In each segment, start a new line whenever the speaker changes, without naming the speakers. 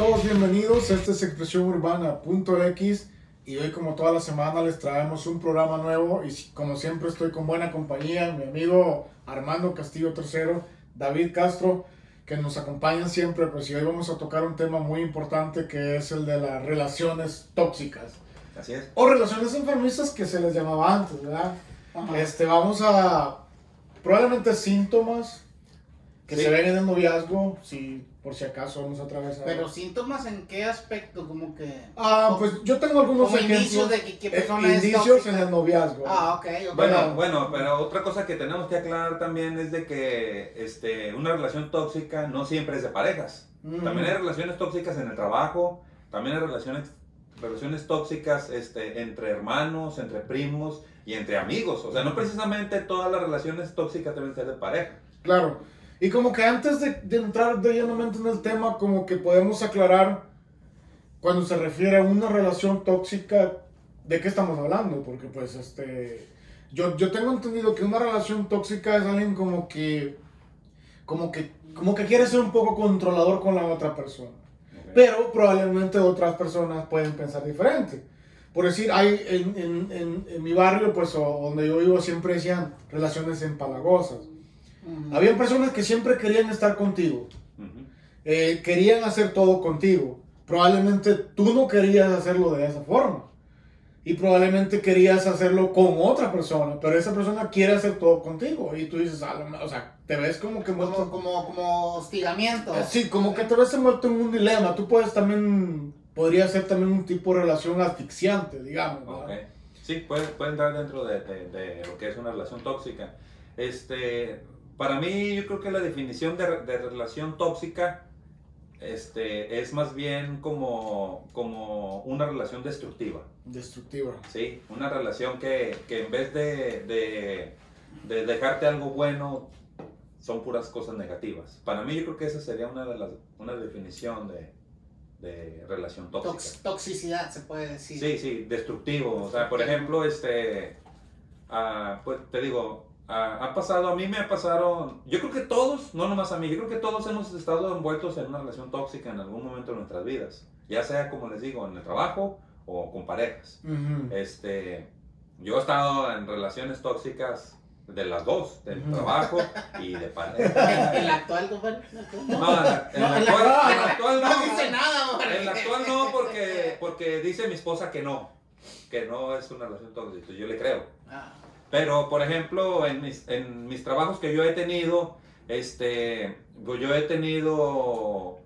todos, bienvenidos. Este es Expresión Urbana.x y hoy como toda la semana les traemos un programa nuevo y como siempre estoy con buena compañía, mi amigo Armando Castillo III, David Castro, que nos acompañan siempre, pues y hoy vamos a tocar un tema muy importante que es el de las relaciones tóxicas.
Así es.
O relaciones enfermizas que se les llamaba antes, ¿verdad? Este, vamos a probablemente síntomas que
Sí.
se ven en el noviazgo, si por si acaso vamos otra vez a
Pero síntomas en qué aspecto, como que.
Ah, pues yo tengo algunos
indicios de que qué
eh,
persona es
indicios
tóxica.
en el noviazgo.
Ah, ok, ok.
Bueno,
Bueno.
bueno, pero otra cosa que tenemos que aclarar también es de que este, una relación tóxica no siempre es de parejas.
Mm.
También hay relaciones tóxicas en el trabajo, también hay relaciones, relaciones tóxicas este, entre hermanos, entre primos y entre amigos. O sea, no precisamente todas las relaciones tóxicas deben ser de pareja.
Claro. Y como que antes de, de entrar de llenamente en el tema, como que podemos aclarar cuando se refiere a una relación tóxica, ¿de qué estamos hablando? Porque pues este, yo, yo tengo entendido que una relación tóxica es alguien como que, como que, como que quiere ser un poco controlador con la otra persona. Pero probablemente otras personas pueden pensar diferente. Por decir, hay en, en, en, en mi barrio, pues, o donde yo vivo, siempre decían relaciones empalagosas.
Ujú.
Habían personas que siempre querían estar contigo,
Ujú.
eh, querían hacer todo contigo. Probablemente tú no querías hacerlo de esa forma. Y probablemente querías hacerlo con otra persona, pero esa persona quiere hacer todo contigo. Y tú dices, "Ah, o sea, te ves como que envuelto-
Como, como, como hostigamiento.
Eh, Sí, como que te ves envuelto en un dilema. Tú puedes también, podría ser también un tipo de relación asfixiante, digamos. ¿verdad?
Ok. Sí, puede, puede entrar dentro de, de- de lo que es una relación tóxica. Este, para mí, yo creo que la definición de, de relación tóxica este, es más bien como, como una relación destructiva.
Destructiva.
¿sí? Una relación que, que en vez de, de- de dejarte algo bueno, son puras cosas negativas. Para mí, yo creo que esa sería una, de las, una definición de, de relación tóxica.
Tox- toxicidad, se puede decir.
Sí, sí, destructivo. O sea, por ejemplo, este, ah, pues te digo, ah, ha pasado, a mí me ha pasado, yo creo que todos, no nomás a mí, yo creo que todos hemos estado envueltos en una relación tóxica en algún momento de nuestras vidas. Ya sea, como les digo, en el trabajo o con parejas.
Ujú.
Este, yo he estado en relaciones tóxicas de las dos, del trabajo y de pareja.
En, la actual, compadre.
No, en la, en la
No, la-
actual, en la actual
No
no.
dice nada, hombre.
En la actual no, porque, porque dice mi esposa que no, que no es una relación tóxica, yo le creo.
Ah,
Pero, por ejemplo, en mis, en mis trabajos que yo he tenido, este, pues yo he tenido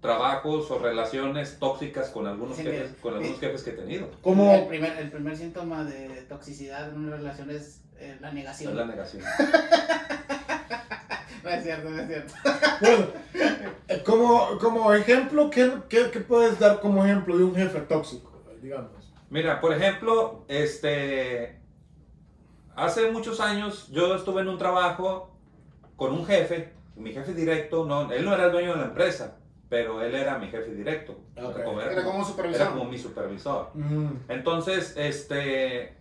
trabajos o relaciones tóxicas con algunos
Sí,
jefes, con algunos jefes que he tenido.
Como,
El primer, el primer síntoma de toxicidad en una relación es eh, la
Es
negación.
la negación.
No es cierto, no es cierto.
bueno, eh, como, como ejemplo, ¿qué, qué, qué puedes dar como ejemplo de un jefe tóxico, digamos?
Mira, por ejemplo, este, hace muchos años yo estuve en un trabajo con un jefe, mi jefe directo, no, él no era el dueño de la empresa, pero él era mi jefe directo.
Ok.
Como-
Era como un supervisor.
era como mi supervisor.
Ujú.
Entonces, este,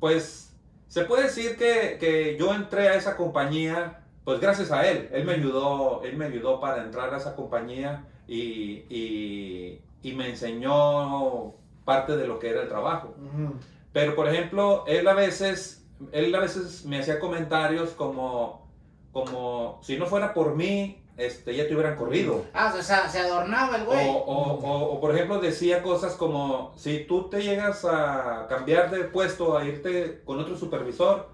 pues, se puede decir que, que yo entré a esa compañía, pues gracias a él. Él me ayudó, él me ayudó para entrar a esa compañía y, y, y me enseñó parte de lo que era el trabajo.
Ujú.
Pero, por ejemplo, él a veces, él a veces me hacía comentarios como, como si no fuera por mí, este, ya te hubieran corrido.
Ah, o sea, se adornaba el
O,
güey.
o, o- o, por ejemplo decía cosas como, si tú te llegas a cambiar de puesto, a irte con otro supervisor,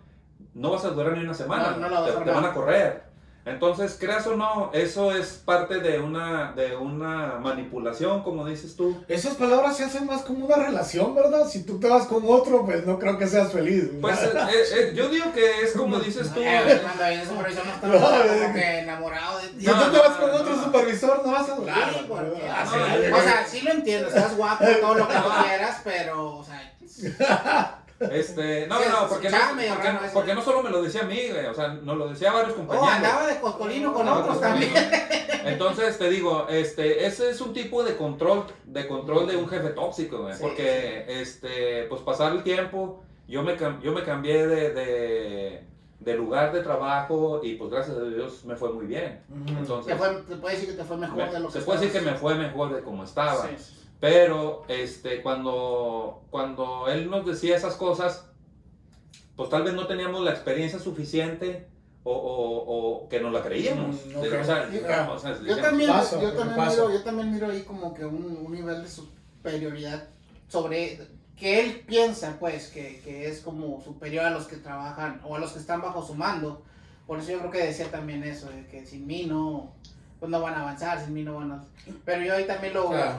no vas a durar ni una semana,
No, no la vas
te,
a
te
armar.
van a correr. Entonces, creas o no, eso es parte de una, de una manipulación, como dices tú.
Esas palabras se hacen más como una relación, ¿verdad? Si tú te vas con otro, pues no creo que seas feliz.
Pues eh, eh, eh, yo digo que es como dices tú.
Eh, cuando viene el supervisor no está
No,
como que enamorado de
si
ti.
tú te vas con
no,
otro
no.
supervisor, no vas a durar.
No,
o sea, sí lo entiendo, estás guapo, todo lo que tú quieras, pero, o sea,
Este, no,
Sí,
no, porque no,
escuchaba medio
porque,
eso.
porque no solo me lo decía a mí, güey, o sea, nos lo decía a varios
oh,
compañeros.
andaba de coscolino con
No,
otros
pues,
también.
Entonces te digo, este, ese es un tipo de control, de control de un jefe tóxico, güey,
Sí,
porque, este, pues pasar el tiempo, yo me, yo me cambié de, de, de lugar de trabajo y pues gracias a Dios me fue muy bien. Entonces,
Te, fue, te puede decir que te fue mejor
me-
de lo que
se puede decir que me fue mejor de como estaba. Pero este, cuando, cuando él nos decía esas cosas, pues tal vez no teníamos la experiencia suficiente o, o- o que nos la creíamos.
Yo- también, miro, yo también miro ahí como que un, un nivel de superioridad sobre que él piensa pues que, que es como superior a los que trabajan o a los que están bajo su mando. Por eso yo creo que decía también eso, de que sin mí no, pues no van a avanzar, sin mí no van a... Pero yo ahí también lo...
Claro.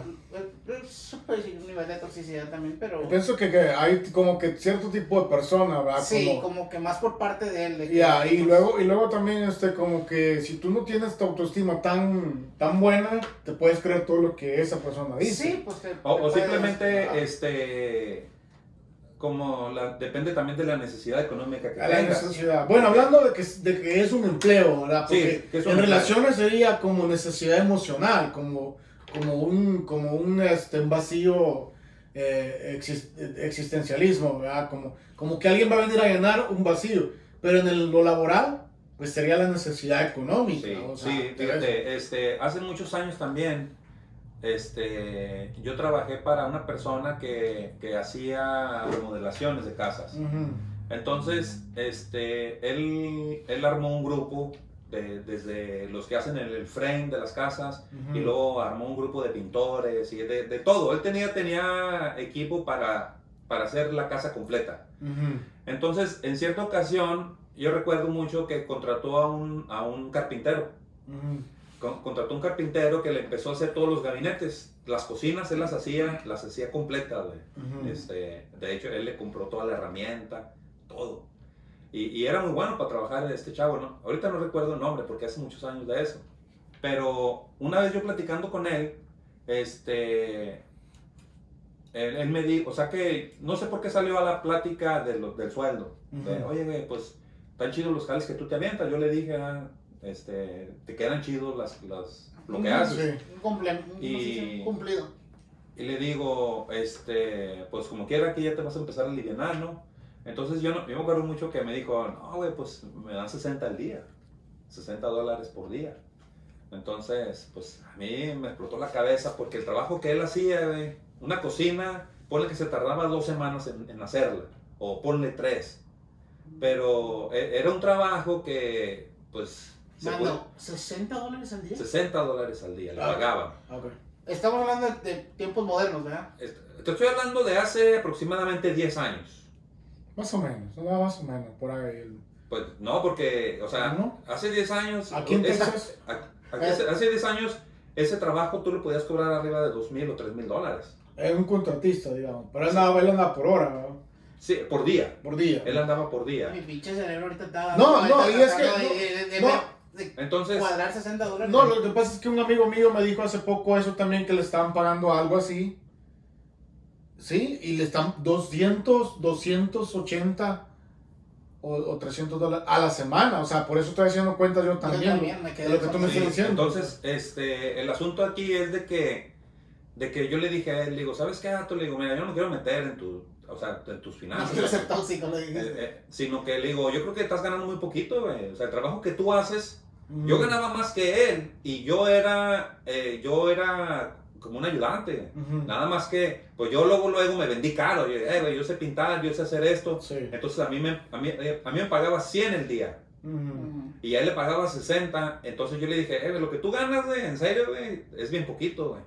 Es puede decir un nivel de toxicidad también, pero...
Yo pienso que, que hay como que cierto tipo de persona, ¿verdad?
Sí,
Como-
como que más por parte de él. de que-
y luego, y luego también, este, como que si tú no tienes tu autoestima tan, tan buena, te puedes creer todo lo que esa persona dice.
Sí, pues te-
O,
te
o
puedes-
simplemente, este, como la, depende también de la necesidad económica que tengas.
Bueno, hablando de que, de que es un empleo, ¿verdad?
Sí,
Porque
que es un
en
empleo.
relaciones sería como necesidad emocional, como, como un, como un, este, vacío eh, exis- existencialismo, ¿verdad? Como, como que alguien va a venir a llenar un vacío. Pero en el- lo laboral, pues sería la necesidad económica.
Sí,
o sea,
sí, fíjate, este, hace muchos años también, este, yo trabajé para una persona que, que hacía remodelaciones de casas. Entonces, este, él, él armó un grupo de- desde los que hacen el, frame de las casas y luego armó un grupo de pintores y de, de todo. Él tenía, tenía equipo para, para hacer la casa completa. Entonces, en cierta ocasión, yo recuerdo mucho que contrató a un, a un carpintero. Contrató un carpintero que le empezó a hacer todos los gabinetes. Las cocinas él las hacía, las hacía completas, güey.
Ujú.
Este, de hecho, él le compró toda la herramienta, todo. Y, y era muy bueno para trabajar este chavo, ¿no? Ahorita no recuerdo el nombre porque hace muchos años de eso. Pero una vez yo platicando con él, este, él, él me dijo, o sea que no sé por qué salió a la plática de lo- del sueldo. De,
Ujú.
Oye, güey, pues están chidos los jales que tú te avientas. Yo le dije, ah, este, te quedan chidos las, las, lo que haces.
Sí.
Un,
Y-.
Un cumplido.
Y le digo, este, pues como quiera que ya te vas a empezar a aliviar, ¿no? Entonces yo, no, yo me acuerdo mucho que me dijo, no, güey, pues me dan 60 al día, 60 dólares por día. Entonces, pues a mí me explotó la cabeza porque el trabajo que él hacía, güey, una cocina, ponle que se tardaba dos semanas en, en hacerla, o ponle tres. Pero e- era un trabajo que, pues, se fue
Mano, 60 dólares al día.
60 dólares al día, le
Ah.
pagaban.
Ok.
Estamos hablando de, tiempos modernos, ¿verdad?
Te estoy hablando de hace aproximadamente 10 años.
Más o menos, no, más o menos, por ahí.
Pues no, porque, o sea,
¿No?
hace 10 años.
Aquí en
esa-
Texas,
a- aquí hace, hace 10 años, ese trabajo tú lo podías cobrar arriba de 2 mil o 3 mil dólares.
es un contratista, digamos. Pero él andaba, él andaba por hora, ¿verdad?
Sí, por día.
por día.
Él andaba por día.
Mi pinche cerebro ahorita está.
No, no, y es que-
tratando de, de- de
no.
De
Entonces,
cuadrar 60 dólares.
No, lo que pasa es que un amigo mío me dijo hace poco eso también, que le estaban pagando algo así. Sí, y le están 200, 280 o, o 300 dólares a la semana. O sea, por eso estoy haciendo cuenta yo
Yo
también.
también me quedé
de lo que tú me
sí,
estás diciendo.
entonces este, el asunto aquí es de que, de que yo le dije a él, le digo, ¿sabes qué, Gato? Le digo, mira, yo no quiero meter en, tu, o sea, en tus
No
finanzas.
quiero ser tóxico, le
Eh,
dijiste.
eh, sino que le digo, yo creo que estás ganando muy poquito, güey. O sea, el trabajo que tú haces
Mm.
Yo ganaba más que él y yo era, eh, yo era como un ayudante.
Ujú.
Nada más que, pues yo luego, luego me vendí caro. Yo, eh, yo sé pintar, yo sé hacer esto.
Sí.
Entonces a mí, me, a, mí, eh, a mí me pagaba 100 el día
Ujú.
Ujú.
y a él le pagaba 60. Entonces yo le dije, eh, lo que tú ganas, güey, en serio, güey, es bien poquito, güey.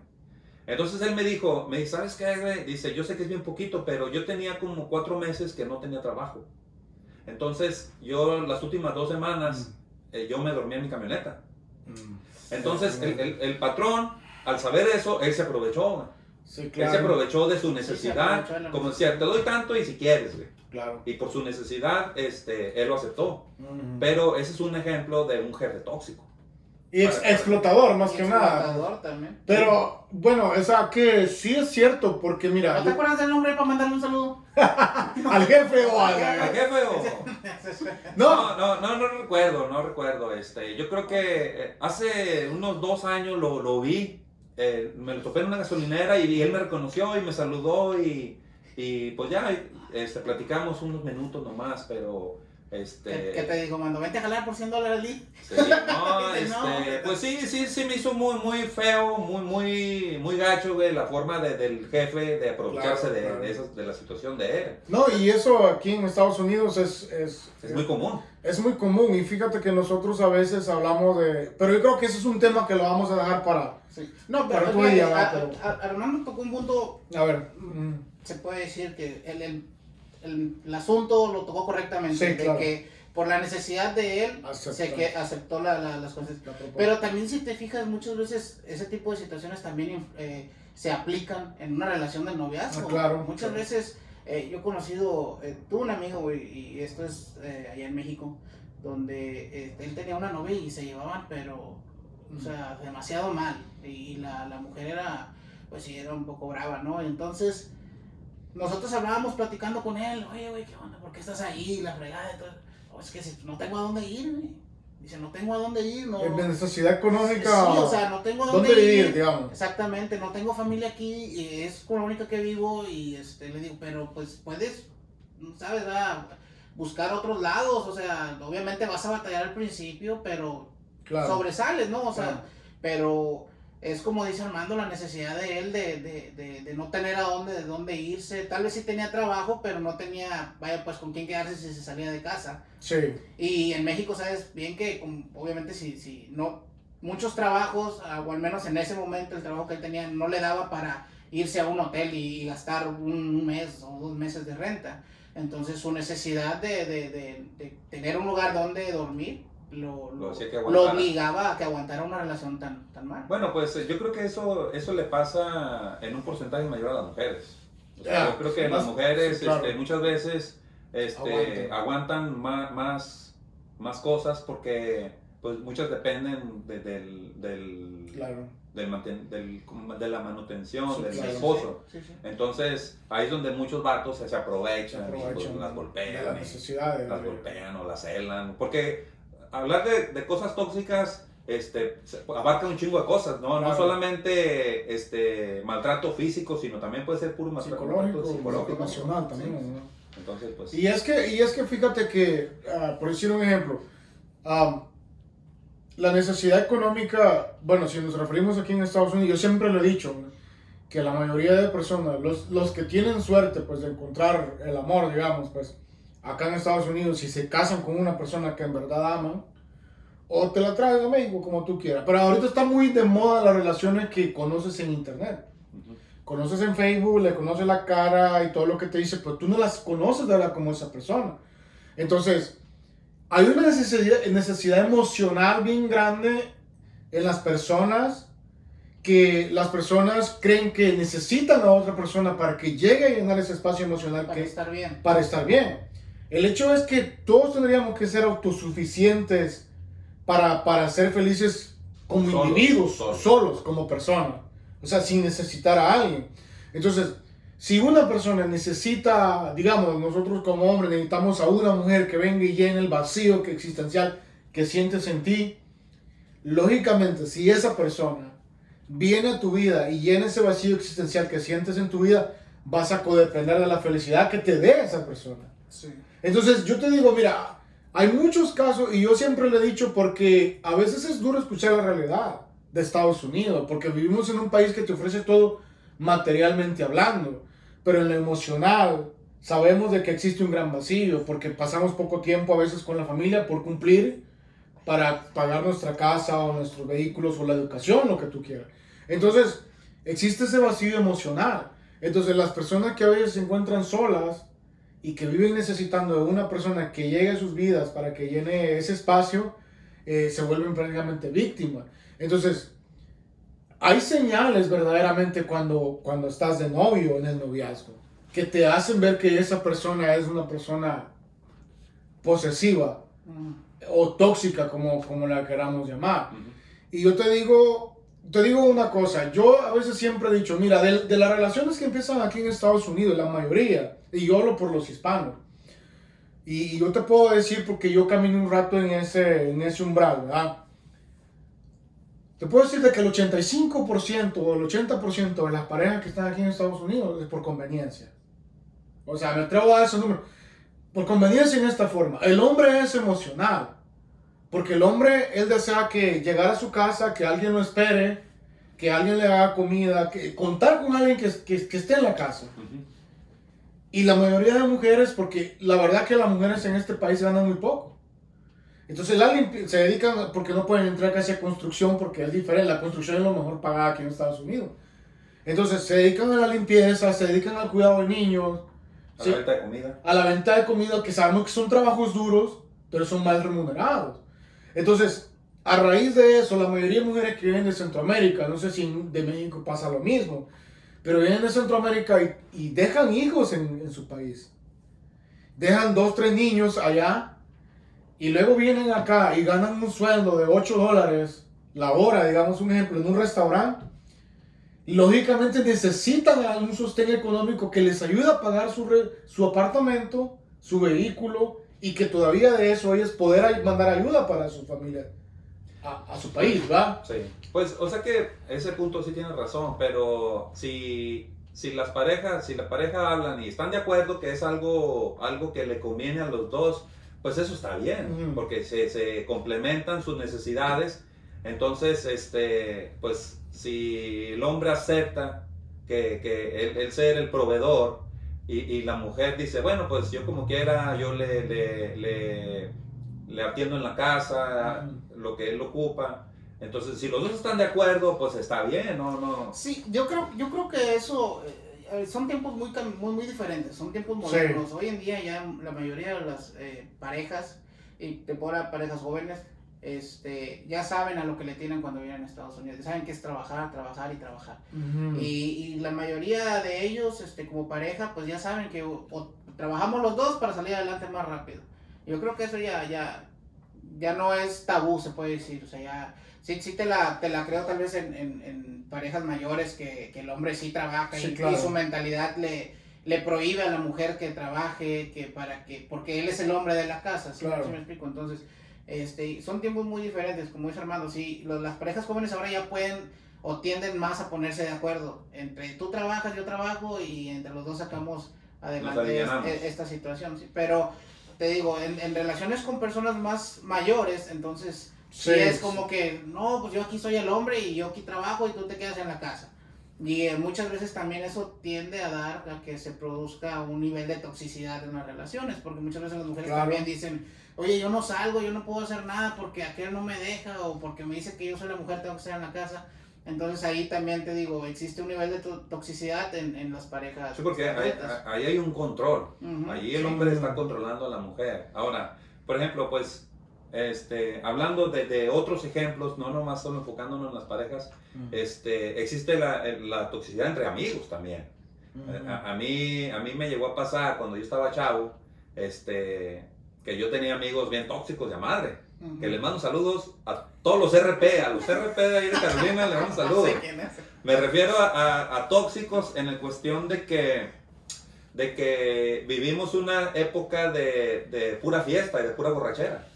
Entonces él me dijo, me dice, ¿sabes qué, güey? Dice, yo sé que es bien poquito, pero yo tenía como cuatro meses que no tenía trabajo. Entonces yo las últimas dos semanas, eh, yo me dormía en mi camioneta.
Mm.
Entonces, el, el- el patrón, al saber eso, él se aprovechó. güey.
Sí,
Él se aprovechó de su necesidad.
de
como decía, te doy tanto y si quieres, güey.
Claro.
Y por su necesidad, este, él lo aceptó. Pero ese es un ejemplo de un jefe tóxico.
Y ex- explotador, más
Y
que nada.
explotador también.
Pero, bueno, o sea, que sí es cierto, porque mira,
¿No te
yo-
acuerdas del nombre para mandarle un saludo?
al jefe o
¿Al
al...
jefe o...?
No,
No, no, no, no recuerdo, no recuerdo. Este, yo creo que eh, hace unos dos años lo, lo vi. eh, me lo topé en una gasolinera y, él me reconoció y me saludó y, y pues ya este, platicamos unos minutos nomás, pero, Este,
¿Qué, te digo, mando? Vente a jalar por 100 dólares al día.
Sí, no,
Dice, no.
este, pues sí, sí, sí me hizo muy, muy feo, muy, muy, muy gacho, güey, la forma de- del jefe de aprovecharse
Claro,
de,
claro.
de, esas- de la situación de él.
No, y eso aquí en Estados Unidos es, es,
Es muy común.
es muy común. Y fíjate que nosotros a veces hablamos de... Pero yo creo que ese es un tema que lo vamos a dejar para...
Sí. No, pero,
va,
a-
pero-
a- Armando tocó un punto,
A ver. mm,
se puede decir que el, el, el- el asunto lo tocó correctamente.
Sí,
de que por la necesidad de él, se que aceptó la- la- las cosas.
la.
Pero también si te fijas, muchas veces ese tipo de situaciones también eh, se aplican en una relación de noviazgo.
Ah, claro,
Muchas
claro.
veces eh, yo he conocido, eh, tuve un amigo, y esto es allá en México, donde él tenía una novia y se llevaban, pero, o sea, demasiado mal. Y la, la mujer era, pues sí, era un poco brava, ¿no? Entonces, nosotros hablábamos platicando con él, oye, güey, ¿qué onda? ¿Por qué estás ahí? La fregada y todo. "Oh, es que si no tengo a dónde ir, güey. Dice, no tengo a dónde ir, no.
En necesidad económica...
Sí, o sea, no tengo a dónde,
¿Dónde
ir.
vivir, digamos?
Exactamente, no tengo familia aquí, y es con la única que vivo y este, le digo, pero pues puedes, ¿sabes? Ah, buscar otros lados, o sea, obviamente vas a batallar al principio, pero
Claro.
sobresales, ¿no? O sea,
Claro.
pero es como dice Armando, la necesidad de él de, de, de, de no tener a dónde, de dónde irse. Tal vez sí tenía trabajo, pero no tenía, vaya, pues con quién quedarse si se salía de casa.
Sí.
Y en México, sabes bien que, obviamente, si, si no, muchos trabajos, ah, o al menos en ese momento, el trabajo que él tenía no le daba para irse a un hotel y, gastar un mes o dos meses de renta. Entonces, su necesidad de, de tener un lugar donde dormir lo,
Lo
lo, lo obligaba a que aguantara una relación tan, tan mala.
Bueno, pues eh, yo creo que eso, eso le pasa en un porcentaje mayor a las mujeres. O sea,
Ya,
yo creo que
sí,
las mujeres
sí, claro.
este, muchas veces este,
Aguantan.
más, más, más cosas porque pues muchas dependen de, del, del,
Claro.
del manten- del- de la manutención
Sí,
del
claro.
esposo. Entonces, ahí es donde muchos vatos se, aprovechan,
Se
y, pues,
aprovechan
las golpean.
las
y-
necesidades.
las golpean o las celan. Porque hablar de, de cosas tóxicas este, abarca un chingo de cosas, ¿no? No
Claro.
solamente este, maltrato físico, sino también puede ser puro maltrato
Psicológico,
psicológico.
emocional
Sí.
también. ¿no?
Entonces, pues...
Y es que, y es que fíjate que, ah, por decir un ejemplo, am, la necesidad económica, bueno, si nos referimos aquí en Estados Unidos, yo siempre lo he dicho, ¿no? que la mayoría de personas, los, los que tienen suerte pues de encontrar el amor, digamos, pues acá en Estados Unidos, si se casan con una persona que en verdad aman, o te la traes a México como tú quieras. Pero ahorita está muy de moda las relaciones que conoces en internet conoces en Facebook, le conoces la cara y todo lo que te dice, pero tú no las conoces de verdad como esa persona. Entonces, hay una necesidad, necesidad emocional bien grande en las personas que las personas creen que necesitan a otra persona para que llegue a llenar ese espacio emocional
Para
que,
estar bien.
para estar bien. El hecho es que todos tendríamos que ser autosuficientes para, para ser felices como
Solos,
individuos,
solos.
solos, como personas. O sea, sin necesitar a alguien. Entonces, si una persona necesita, digamos, nosotros como hombres necesitamos a una mujer que venga y llene el vacío que existencial que sientes en ti, lógicamente, si esa persona viene a tu vida y llena ese vacío existencial que sientes en tu vida, vas a codepender de la felicidad que te dé esa persona.
Sí.
Entonces yo te digo, mira, hay muchos casos y yo siempre le he dicho porque a veces es duro escuchar la realidad de Estados Unidos, porque vivimos en un país que te ofrece todo materialmente hablando, pero en lo emocional sabemos de que existe un gran vacío, porque pasamos poco tiempo a veces con la familia por cumplir para pagar nuestra casa o nuestros vehículos o la educación, lo que tú quieras. Entonces, existe ese vacío emocional. Entonces, las personas que a veces se encuentran solas y que viven necesitando de una persona que llegue a sus vidas para que llene ese espacio, eh, se vuelven prácticamente víctimas. Entonces, hay señales verdaderamente cuando, cuando estás de novio en el noviazgo, que te hacen ver que esa persona es una persona posesiva
Mm.
o tóxica, como, como la queramos llamar.
Ujú.
Y yo te digo, te digo una cosa, yo a veces siempre he dicho, mira, de, de las relaciones que empiezan aquí en Estados Unidos, la mayoría, y yo hablo por los hispanos, y, y yo te puedo decir porque yo caminé un rato en ese, en ese umbral, ¿verdad? Te puedo decir de que el 85% o el 80% de las parejas que están aquí en Estados Unidos es por conveniencia. O sea, me atrevo a dar ese número. por conveniencia en esta forma. El hombre es emocional. Porque el hombre, él desea que llegar a su casa, que alguien lo espere, que alguien le haga comida, que contar con alguien que, que, que esté en la casa. Y la mayoría de mujeres, porque la verdad que las mujeres en este país ganan muy poco. Entonces se dedican, porque no pueden entrar casi a construcción, porque es diferente, la construcción es lo mejor pagada aquí en Estados Unidos. Entonces se dedican a la limpieza, se dedican al cuidado de niños.
A la venta de comida.
A la venta de comida, que sabemos que son trabajos duros, pero son mal remunerados. Entonces, a raíz de eso, la mayoría de mujeres que vienen de Centroamérica, no sé si de México pasa lo mismo, pero vienen de Centroamérica y, dejan hijos en, en, su país. Dejan dos, tres niños allá y luego vienen acá y ganan un sueldo de 8 dólares la hora, digamos un ejemplo, en un restaurante. Y lógicamente necesitan un sostén económico que les ayude a pagar su, su apartamento, su vehículo y que todavía de eso ellos poder mandar ayuda para su familia a, a su país, ¿va?
Sí. Pues, o sea que ese punto sí tiene razón, pero si, si las parejas, si la pareja hablan y están de acuerdo que es algo, algo que le conviene a los dos, pues eso está bien, porque se, se, complementan sus necesidades. Entonces, este, pues si el hombre acepta que, que él, ser el proveedor y, y, la mujer dice, bueno, pues yo como quiera, yo le, le, le, le atiendo en la casa, lo que él ocupa. Entonces, si los dos están de acuerdo, pues está bien, ¿no? no.
Sí, yo creo, yo creo que eso eh, son tiempos muy, muy, muy diferentes, son tiempos modernos. Hoy en día ya la mayoría de las eh, parejas, y temporada parejas jóvenes, este, ya saben a lo que le tienen cuando vienen a Estados Unidos, saben que es trabajar, trabajar y trabajar. y, y, la mayoría de ellos, este, como pareja, pues ya saben que trabajamos los dos para salir adelante más rápido. Yo creo que eso ya, ya, ya no es tabú, se puede decir, o sea, ya sí, sí te la, te la creo tal vez en, en, en parejas mayores que, que, el hombre sí trabaja y, su mentalidad le, le prohíbe a la mujer que trabaje, que para que, porque él es el hombre de la casa, ¿sí, me explico? Entonces, este, son tiempos muy diferentes, como dice Armando, sí, los, las parejas jóvenes ahora ya pueden o tienden más a ponerse de acuerdo, entre tú trabajas, yo trabajo y entre los dos sacamos adelante esta situación, sí, pero te digo, en, en relaciones con personas más mayores, entonces Sí, es como que, no, pues yo aquí soy el hombre y yo aquí trabajo y tú te quedas en la casa. Y eh, muchas veces también eso tiende a dar a que se produzca un nivel de toxicidad en las relaciones, porque muchas veces las mujeres también dicen, oye, yo no salgo, yo no puedo hacer nada porque aquel no me deja o porque me dice que yo soy la mujer, tengo que estar en la casa. Entonces ahí también te digo, existe un nivel de toxicidad en, en, las parejas.
Sí, porque ahí, ahí, hay un control. Ahí el hombre está controlando a la mujer. Ahora, por ejemplo, pues este, hablando de, de, otros ejemplos, no nomás solo enfocándonos en las parejas, este, existe la, la, toxicidad entre amigos también. a, a, mí, a mí me llegó a pasar cuando yo estaba chavo, este, que yo tenía amigos bien tóxicos de madre. Que les mando saludos a todos los RP, a los RP de ahí de Carolina, les mando saludos. Me refiero a, a, tóxicos en la cuestión de que, de que vivimos una época de, de pura fiesta y de pura borrachera.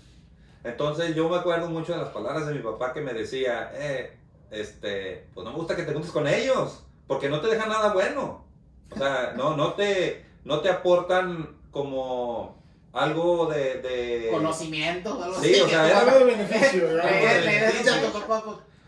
Entonces yo me acuerdo mucho de las palabras de mi papá que me decía, eh, este, pues no me gusta que te juntes con ellos, porque no te dejan nada bueno. O sea, no, no, te, no te aportan como algo de... de...
Conocimiento,
algo sí, o sea,
algo de beneficio.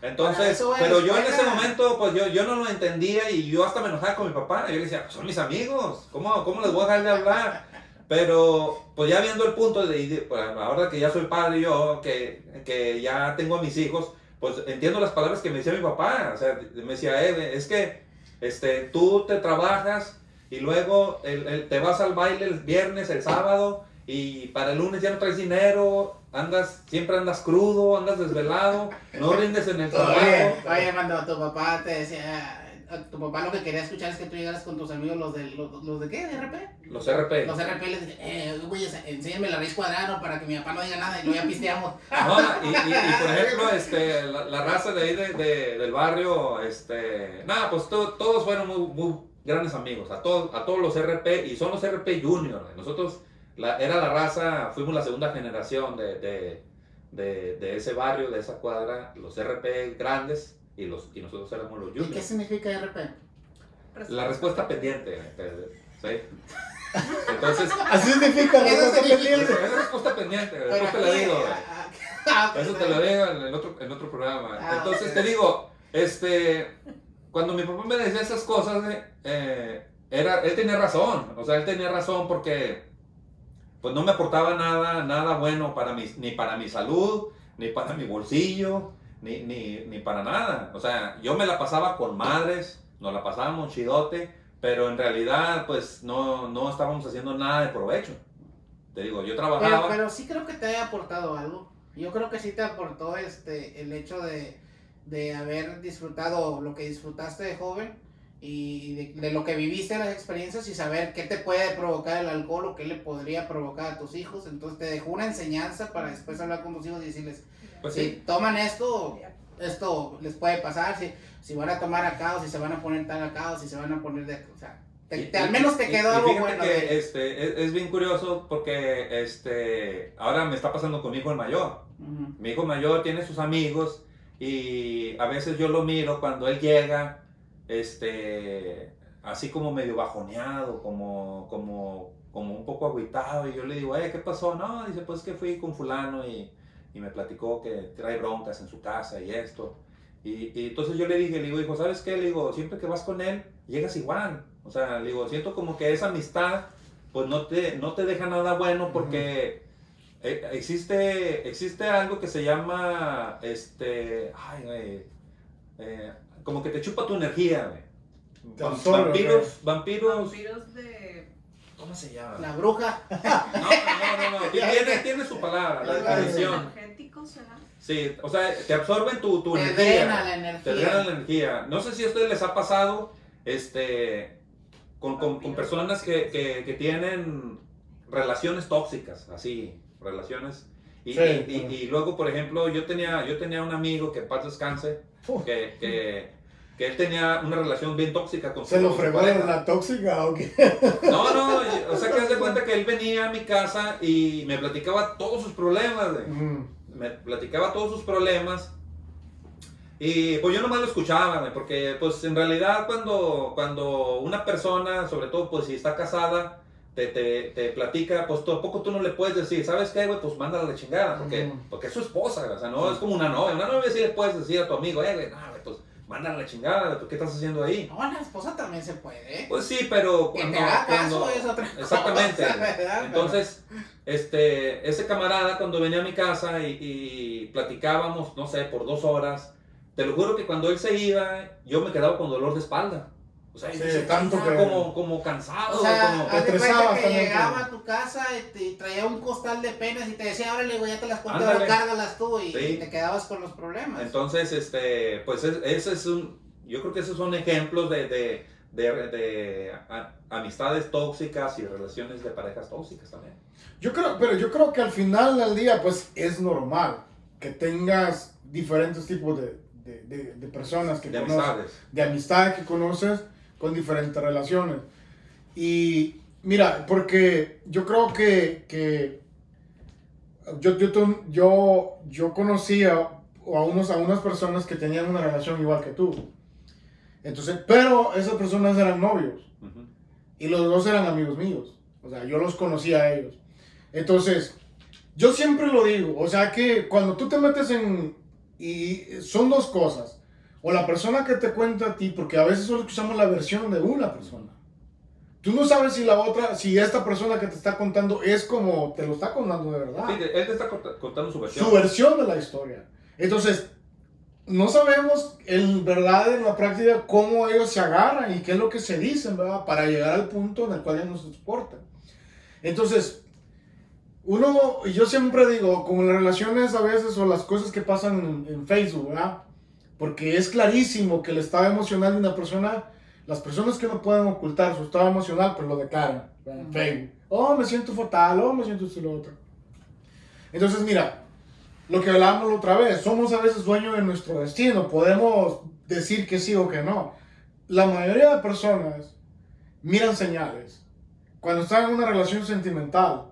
Entonces, pero yo en ese momento, pues yo, yo no lo entendía y yo hasta me enojaba con mi papá. Yo le decía, pues son mis amigos, ¿cómo, cómo les voy a dejar de hablar? Pero, pues ya viendo el punto de, pues, ahora que ya soy padre yo, que, que ya tengo a mis hijos, pues entiendo las palabras que me decía mi papá. O sea, me decía, eh, es que este, tú te trabajas y luego el, te vas al baile el viernes, el sábado, y para el lunes ya no traes dinero, andas, siempre andas crudo, andas desvelado, no rindes en el trabajo.
Oye, cuando tu papá te decía, tu papá lo que quería escuchar es que tú llegaras con tus amigos, los de, los, los de qué, de RP?
Los RP.
Los RP les dije, eh, güey, enséñame la raíz cuadrada para que mi papá no diga nada y luego ya pisteamos.
No, y, y, y, por ejemplo, este, la, la raza de ahí de, de, del barrio, este, nada, pues to, todos fueron muy, muy grandes amigos, a todos, a todos los RP, y son los RP Junior. Nosotros, la, era la raza, fuimos la segunda generación de, de, de, de ese barrio, de esa cuadra, los RP grandes y, los, y nosotros éramos los juniors.
¿Y qué significa RP?
La respuesta pendiente. ¿sí? Entonces,
Así significa
Eso
respuesta pendiente.
es respuesta pendiente, después te la digo.
ah, ah,
Eso te lo digo en el otro, en otro programa.
Ah,
Entonces te digo, este, cuando mi papá me decía esas cosas, eh, eh, era, él tenía razón. O sea, él tenía razón porque pues no me aportaba nada, nada bueno para mi, ni para mi salud, ni para mi bolsillo, ni, ni, ni para nada. O sea, yo me la pasaba con madres, nos la pasábamos chidote, pero en realidad pues no, no estábamos haciendo nada de provecho. Te digo, yo
Pero,
trabajaba...
pero sí creo que te haya aportado algo. Yo creo que sí te aportó este el hecho de, de haber disfrutado lo que disfrutaste de joven y de, de lo que viviste las experiencias y saber qué te puede provocar el alcohol o qué le podría provocar a tus hijos. Entonces te dejó una enseñanza para después hablar con tus hijos y decirles,
pues
si toman esto, esto les puede pasar, si, si van a tomar acá o si se van a poner tal acá o si se van a poner de... O sea, te-
Y-
te- al menos te quedó
y
algo bueno.
que
de-
este, es, es bien curioso porque este, ahora me está pasando con mi hijo el mayor.
Ujú.
Mi hijo mayor tiene sus amigos y a veces yo lo miro cuando él llega, este, así como medio bajoneado, como, como, como un poco agüitado y yo le digo, eh, ¿qué pasó? No, dice, pues que fui con fulano y, y me platicó que trae broncas en su casa y esto. Y, y entonces yo le dije, le digo, hijo, ¿sabes qué? Le digo, siempre que vas con él, llegas igual. O sea, le digo, siento como que esa amistad, pues no te, no te deja nada bueno porque eh, existe, existe algo que se llama, este, ay, eh, como que te chupa tu energía, güey.
Te
Vampiros, vampiros,
Vampiros de.
¿cómo se llama?
La bruja.
No, no, no, no, tiene, tiene su palabra, la definición.
energéticos, ¿será?
Sí, o sea, te absorben tu, tu
Te
energía.
drena la
Te drena
energía.
la energía. No sé si a ustedes les ha pasado, este, con, con- con personas que, que- que tienen relaciones tóxicas, así, relaciones. Y,
Sí,
y- y-
sí.
y luego, por ejemplo, yo tenía, yo tenía un amigo que paz descanse, que, que él tenía una relación bien tóxica con
¿Se
su
lo fregó la tóxica o qué?
No, no, o sea, que haz de cuenta que él venía a mi casa y me platicaba todos sus problemas, güey
Mm.
me platicaba todos sus problemas y pues yo nomás lo escuchaba, güey, porque pues en realidad cuando, cuando una persona, sobre todo pues si está casada, te, te, te platica, pues tampoco tú no le puedes decir, ¿sabes qué, güey? Pues mándala la chingada, porque,
Ujú.
porque es su esposa, güey, o sea, no es como una novia, una novia sí le puedes decir a tu amigo, eh, güey, no, güey, pues mándala a la chingada, güey, ¿tú qué estás haciendo ahí?
No, la esposa también se puede.
Pues sí, pero
Que
cuando...
te haga caso
cuando-
es otra cosa.
Exactamente.
¿verdad?
Entonces, este, ese camarada cuando venía a mi casa y, y platicábamos, no sé, por dos horas, te lo juro que cuando él se iba, yo me quedaba con dolor de espalda. O sea,
Sí, tanto que-
como, como cansado,
O sea,
como...
te estresabas
que llegaba a tu casa y te traía un costal de penas y te decía, órale, güey, ya te las cuento, cárgalas tú y,
Sí.
y te quedabas con los problemas.
Entonces, este, pues es- ese es un, yo creo que esos son ejemplos de, de, de, de a- amistades tóxicas y relaciones de parejas tóxicas también.
Yo creo, pero yo creo que al final del día, pues es normal que tengas diferentes tipos de, de, de- de personas que
De
conoces,
amistades.
de amistades que conoces con diferentes relaciones. Y mira, porque yo creo que, que yo, yo, yo, yo conocía a, unos, a unas personas que tenían una relación igual que tú. Entonces, pero esas personas eran novios.
Ujú.
Y los dos eran amigos míos. O sea, yo los conocía a ellos. Entonces, yo siempre lo digo. O sea, que cuando tú te metes en... Y son dos cosas. O la persona que te cuenta a ti, porque a veces solo escuchamos la versión de una persona. Tú no sabes si la otra, si esta persona que te está contando es como te lo está contando de verdad
Sí, él te está cont- contando su versión.
su versión de la historia. Entonces, no sabemos en verdad, en la práctica, cómo ellos se agarran y qué es lo que se dicen, ¿verdad? Para llegar al punto en el cual ya no se soportan. Entonces, uno, yo siempre digo, con las relaciones a veces o las cosas que pasan en, en Facebook, ¿verdad? Porque es clarísimo que el estado emocional de una persona, las personas que no pueden ocultar su estado emocional, pues lo declaran en. Facebook. Oh, me siento fatal, oh, me siento esto y lo otro. Entonces, mira, lo que hablábamos otra vez, somos a veces dueños de nuestro destino, podemos decir que sí o que no. La mayoría de personas miran señales. Cuando están en una relación sentimental,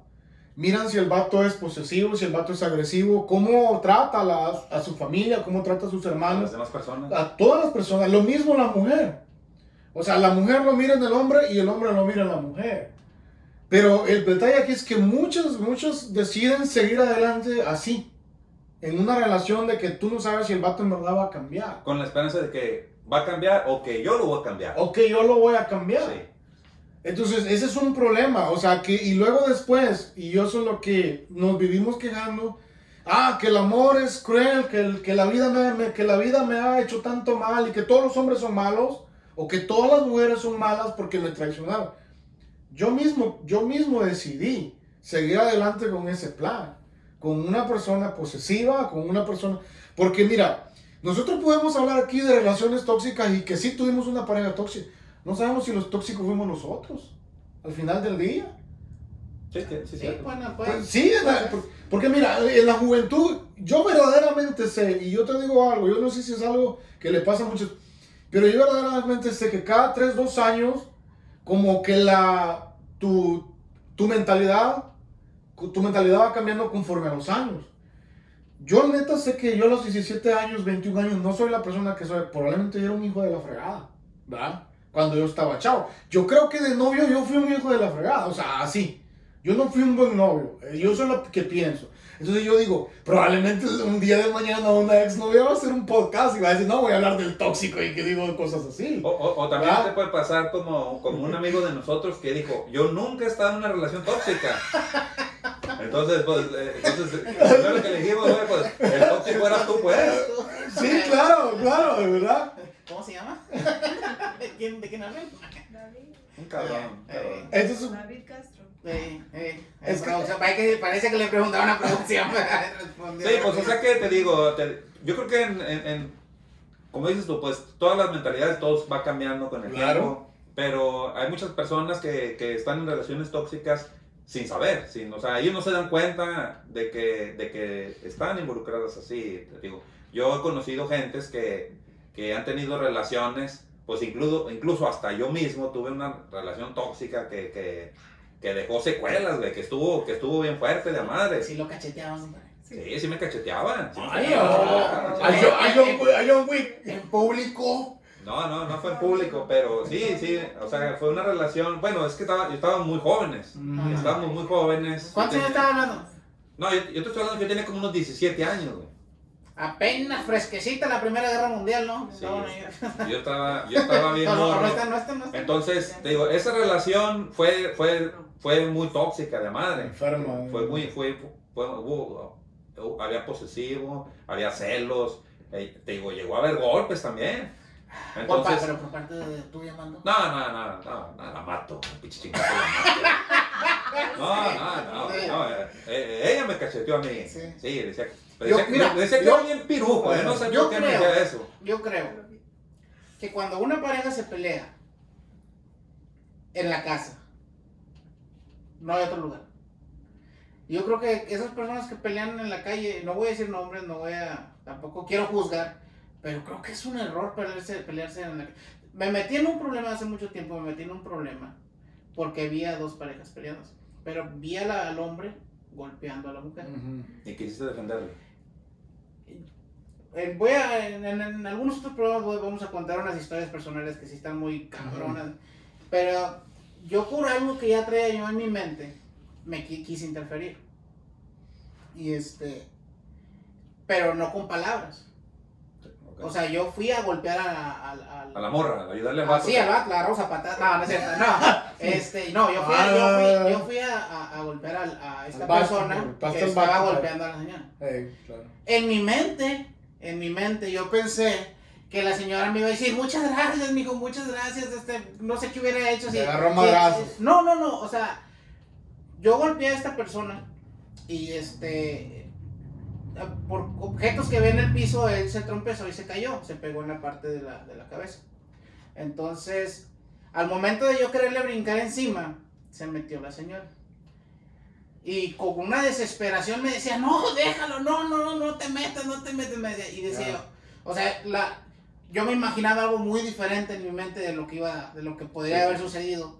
miran si el vato es posesivo, si el vato es agresivo, cómo trata a, la- a su familia, cómo trata a sus
a
hermanos,
las demás personas.
a todas las personas. Lo mismo la mujer. O sea, la mujer lo mira en el hombre y el hombre lo mira en la mujer. Pero el detalle aquí es que muchos, muchos deciden seguir adelante así. En una relación de que tú no sabes si el vato en verdad va a cambiar.
Con la esperanza de que va a cambiar o que yo lo voy a cambiar.
O que yo lo voy a cambiar.
Sí.
Entonces, ese es un problema. O sea, que, y luego después, y yo soy lo que nos vivimos quejando. Ah, que el amor es cruel, que, el- que, la vida me, me- que la vida me ha hecho tanto mal y que todos los hombres son malos, o que todas las mujeres son malas porque me traicionaron. Yo mismo, yo mismo decidí seguir adelante con ese plan, con una persona posesiva, con una persona... Porque mira, nosotros podemos hablar aquí de relaciones tóxicas y que sí tuvimos una pareja tóxica. No sabemos si los tóxicos fuimos nosotros, al final del día.
Sí, sí, sí,
bueno, pues.
Pues sí, la- por- porque mira, en la juventud, yo verdaderamente sé, y yo te digo algo, yo no sé si es algo que le pasa a muchos, pero yo verdaderamente sé que cada 3, 2 años, como que la, tu, tu mentalidad, tu mentalidad va cambiando conforme a los años. Yo neta sé que yo a los 17 años, 21 años, no soy la persona que soy, probablemente yo era un hijo de la fregada, ¿verdad? Cuando yo estaba chavo. Yo creo que de novio yo fui un hijo de la fregada, o sea, así. Yo no fui un buen novio, eh, yo soy lo que pienso. Entonces yo digo, probablemente un día de mañana una ex novia va a hacer un podcast y va a decir, no, voy a hablar del tóxico y que digo cosas así.
O, o- o también
¿Verdad?
te puede pasar como, como un amigo de nosotros que dijo, yo nunca he estado en una relación tóxica. Entonces, pues, eh, entonces, eh, lo que le dijimos, pues, el tóxico eras tú, pues.
Sí, claro, claro, de verdad.
¿Cómo se llama? ¿Quién, ¿De quién hablan?
David.
Un cabrón,
Eh.
Entonces,
David Castro.
Eh, eh,
Es que-
que, parece, que, parece que le preguntaron a producción.
Sí, pues, o sea que te digo, te- yo creo que en, en- en- como dices tú, pues, todas las mentalidades, todos va cambiando con el
Claro.
tiempo, pero hay muchas personas que, que están en relaciones tóxicas sin saber, sin, o sea, ellos no se dan cuenta de que, de que están involucradas así, te digo. Yo he conocido gentes que, que han tenido relaciones, pues incluso, incluso hasta yo mismo tuve una relación tóxica que, que, que dejó secuelas, güey, que estuvo, que estuvo bien fuerte de madre.
Sí, lo cacheteamos. hombre.
Sí, sí me cacheteaban. sí me
Ay,
cacheteaban.
a John- a John Wick-.
En público.
No, no, no fue en público, pero sí, sí, o sea, fue una relación, bueno, es que estaba, yo estaba muy jóvenes, estábamos muy jóvenes.
¿Cuántos años
tenía-
estaba hablando?
No, yo, yo te estoy hablando que yo tenía como unos 17 años, güey.
Apenas fresquecita la Primera Guerra Mundial, ¿no?
Sí.
Estaban ahí.
Yo estaba, yo estaba bien
No, no, no no no.
Entonces, te digo, esa relación fue, fue, fue muy tóxica de madre.
Enferma.
Fue muy, fue, fue- hubo- había posesivo, había celos, eh, te digo, llegó a haber golpes también. Entonces,
pero por parte de tu llamando.
No, no, no, no, no, la mato, pinche chingada la mato. No, no, no, no, eh, eh, ella me cacheteó a mí.
Sí.
Sí, decía,
Yo- mira,
decía que
yo-
era bien pirujo, no sé
yo
por qué me
creo.
eso.
Yo creo que cuando una pareja se pelea en la casa, no hay otro lugar. Yo creo que esas personas que pelean en la calle, no voy a decir nombres, no voy a, tampoco quiero juzgar, pero creo que es un error pelearse, pelearse en la calle. Me metí en un problema hace mucho tiempo, me metí en un problema, porque vi a dos parejas peleándose, pero vi a la- al hombre golpeando a la mujer.
Y quisiste defenderlo.
Eh, voy a, en, algunos otros programas vamos a contar unas historias personales que sí están muy cabronas. Pero yo por algo que ya traía yo en mi mente, me qui- quise interferir. Y este... Pero no con palabras. O sea, yo fui a golpear a, a, a-
a la morra, a ayudarle al
Ah,
vato.
sí, al vato, la agarramos a patadas. No, no es cierto, no. Este, no, yo fui, a- yo fui, yo fui a, a- a golpear a, esta persona que estaba golpeando a la señora.
Ey, claro.
En mi mente, en mi mente, yo pensé que la señora me iba a decir, muchas gracias, mijo, muchas gracias, este, no sé qué hubiera hecho si...
Agarró
no, no, no, o sea, yo golpeé a esta persona y este, por objetos que ve en el piso, él se trompezó y se cayó, se pegó en la parte de la, de la cabeza. Entonces, al momento de yo quererle brincar encima, se metió la señora. Y con una desesperación me decía, no, déjalo, no, no, no, no te metas, no te metas. Y decía, o sea, la, yo me imaginaba algo muy diferente en mi mente de lo que iba, de lo que podría
Sí.
haber sucedido.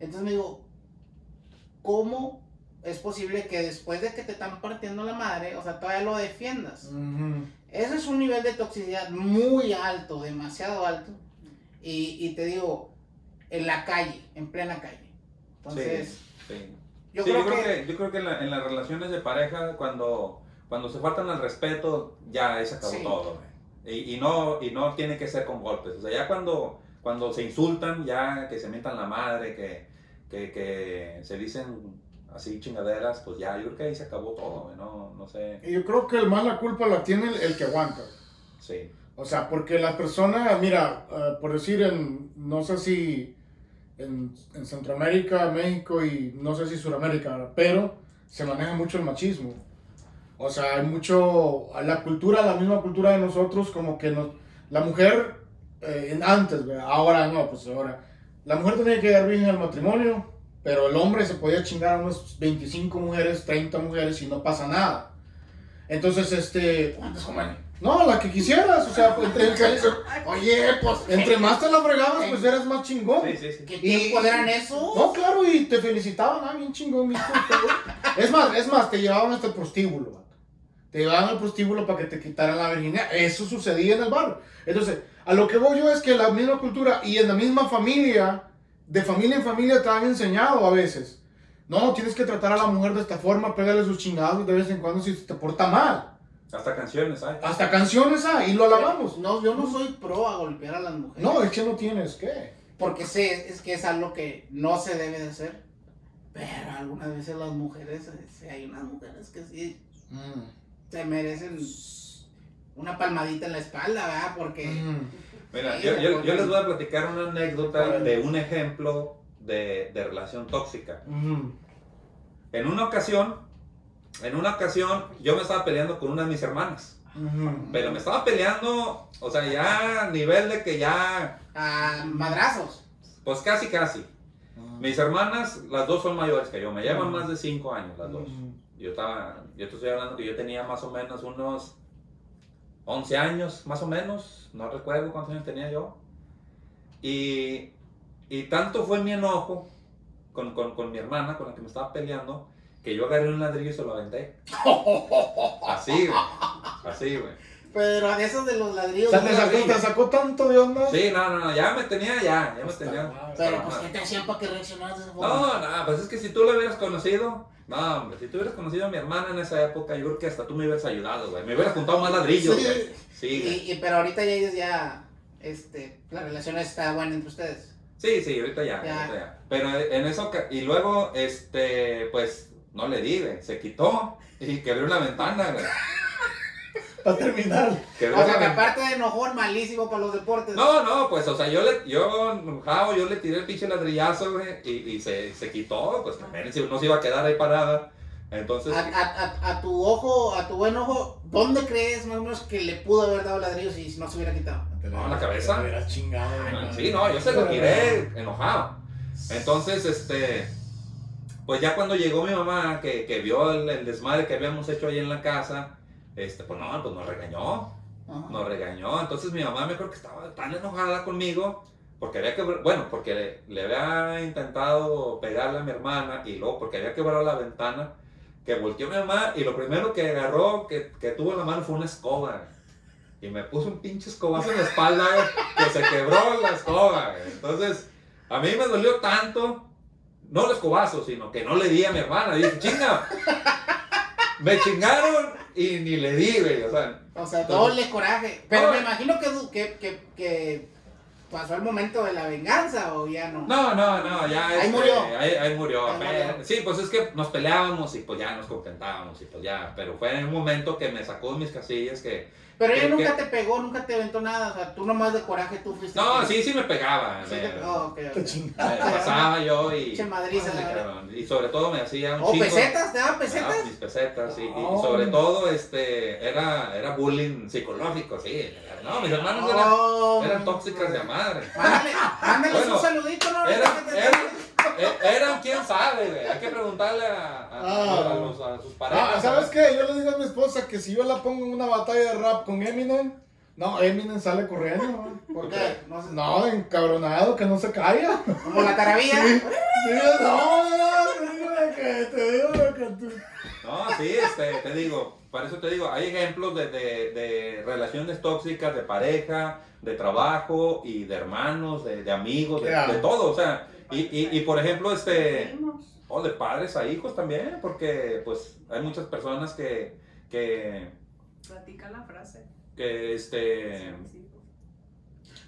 Entonces me digo, ¿cómo es posible que después de que te están partiendo la madre, o sea, todavía lo defiendas?
Ujú.
Eso es un nivel de toxicidad muy alto, demasiado alto. Y, y te digo, en la calle, en plena calle. Entonces,
Sí.
Yo
Sí,
creo
yo, creo
que,
que, yo creo que en, la- en las relaciones de pareja, cuando, cuando se faltan al respeto, ya ahí se acabó
Sí.
todo. Y, y, no, y no tiene que ser con golpes. O sea, ya cuando, cuando se insultan, ya que se mientan la madre, que, que, que se dicen así chingaderas, pues ya, yo creo que ahí se acabó todo. güey. No, no sé.
Y yo creo que el más la culpa la tiene el, el que aguanta.
Sí.
O sea, porque la persona, mira, eh, por decir en, no sé si en, en Centroamérica, México y no sé si Sudamérica, pero se maneja mucho el machismo. O sea, hay mucho, la cultura, la misma cultura de nosotros, como que nos, la mujer, eh, antes, ¿verdad? ahora no, pues ahora, la mujer tenía que dar virgen al matrimonio, pero el hombre se podía chingar a unos 25 mujeres, 30 mujeres y no pasa nada. Entonces, este,
¿Cuántas comen?
no, la que quisieras, o sea, entre, entre,
Oye, pues,
entre más te la fregabas, pues eras más chingón.
Sí, sí, sí.
¿qué
Y-
tiempo eran eso?
No, claro, y te felicitaban, ah, bien chingón, y todo. Es más, es más, te llevaban hasta el prostíbulo. Te llevaban al prostíbulo para que te quitaran la virginidad. Eso sucedía en el barrio. Entonces, a lo que voy yo es que la misma cultura y en la misma familia, de familia en familia, te han enseñado a veces. No, tienes que tratar a la mujer de esta forma, pégale sus chingados de vez en cuando si te porta mal.
Hasta canciones hay.
Hasta canciones hay, y lo alabamos.
No, yo no soy pro a golpear a las mujeres.
No, es que no tienes que.
Porque sé, es que es algo que no se debe de hacer. Pero algunas veces las mujeres, eh, hay unas mujeres que sí se merecen una palmadita en la espalda, ¿verdad? Porque
Mm.
Mira, yo, yo, yo les voy a platicar una anécdota de un ejemplo de, de relación tóxica.
Mm.
En una ocasión, en una ocasión, yo me estaba peleando con una de mis hermanas.
Mm.
Pero me estaba peleando, o sea, ya a nivel de que ya,
a madrazos.
pues casi, casi. Mis hermanas, las dos son mayores que yo, me llevan
Mm.
más de cinco años las dos. Yo estaba, yo te estoy hablando que yo tenía más o menos unos 11 años, más o menos, no recuerdo cuántos años tenía yo. Y, y tanto fue mi enojo con, con, con mi hermana, con la que me estaba peleando, que yo agarré un ladrillo y se lo aventé. Así, güey. Así, güey.
Pero esos de los
O
ladrillos.
sea,
no
te sacó, te sacó tanto de onda.
Sí, no, no, no, ya me tenía, ya, ya me
Está
tenía.
mal.
Pero pues. ¿qué te hacían para que reaccionaras de esa forma?
No, no, pues es que si tú lo hubieras conocido, no, hombre, si tú hubieras conocido a mi hermana en esa época, yo creo que hasta tú me hubieras ayudado, güey. Me hubieras juntado más ladrillos,
Sí.
güey. Sí.
Y, y- pero ahorita ya ellos ya, este, la relación está buena entre ustedes.
Sí, sí, ahorita ya,
Ya.
ahorita ya. Pero en eso, ca- y luego, este, pues, no le di, güey. Se quitó y quebré una ventana, güey.
Para terminar.
O sea, que aparte de enojón malísimo para los deportes.
No, no, pues, o sea, yo le, yo, enojado, yo le tiré el pinche ladrillazo, güey, y, y se, se quitó, pues también si no se iba a quedar ahí parada. Entonces,
A, a- a- a tu ojo, a tu buen ojo, ¿dónde crees más o menos que le pudo haber dado ladrillos si no se hubiera quitado?
No, la cabeza.
Te chingado.
Ah, Sí, no, yo se lo tiré enojado. Entonces, este, pues ya cuando llegó mi mamá, que, que vio el, el desmadre que habíamos hecho ahí en la casa, este, pues no, pues nos regañó,
Ajá.
nos regañó. Entonces mi mamá me acuerdo que estaba tan enojada conmigo, porque había quebrado, bueno, porque le, le había intentado pegarle a mi hermana y luego porque había quebrado la ventana, que volteó mi mamá y lo primero que agarró, que, que tuvo en la mano fue una escoba. Y me puso un pinche escobazo en la espalda, que se quebró la escoba. Entonces, a mí me dolió tanto, no el escobazo, sino que no le di a mi hermana. Dije, chinga, me chingaron y ni le di, güey. O sea,
O sea, doble coraje. Pero me imagino que, que, que, que pasó el momento de la venganza o ya no.
no, no, no, ya.
Ahí
este,
murió.
Ahí, ahí murió.
Ahí
Fue-
murió.
Sí, pues es que nos peleábamos y pues ya nos contentábamos y pues ya. Pero fue un momento que me sacó de mis casillas que.
Pero ella
¿Qué-
nunca te pegó, nunca te aventó nada. O sea, tú nomás de coraje tú fuiste.
No,
que-
sí, sí me pegaba.
Sí
me,
te- oh, ok, ok.
Qué
me
chingada.
pasaba yo y.
Verdad.
cabrón. Y sobre todo me hacía un
¿O
chingo-
pesetas? ¿Te daban
Me daba
pesetas?
mis pesetas, sí, y, y
Oh.
sobre todo este, era, era bullying psicológico, sí. No, mis hermanos eran,
Oh,
eran tóxicas de madre.
Mándale, mándales
Bueno,
un saludito, ¿no?
Eran, eran, e- eran quién sabe, güey. Hay que preguntarle a, a,
Ah.
a los- a sus parejas.
Ah, ¿Sabes qué? Yo le digo a mi esposa que si yo la pongo en una batalla de rap con Eminem, no, Eminem sale corriendo. ¿no?
¿Por qué? No.
No, encabronado, que no se calla.
Como la carabilla.
Sí, no, te digo de que, te digo que tú.
No, sí, este, te digo, para eso te digo, hay ejemplos de, de, de relaciones tóxicas, de pareja, de trabajo y de hermanos, de, de amigos, de todo, o sea, y, y, y por ejemplo, este. O de padres a hijos también, porque pues hay muchas personas que, que,
Platica la frase.
que este...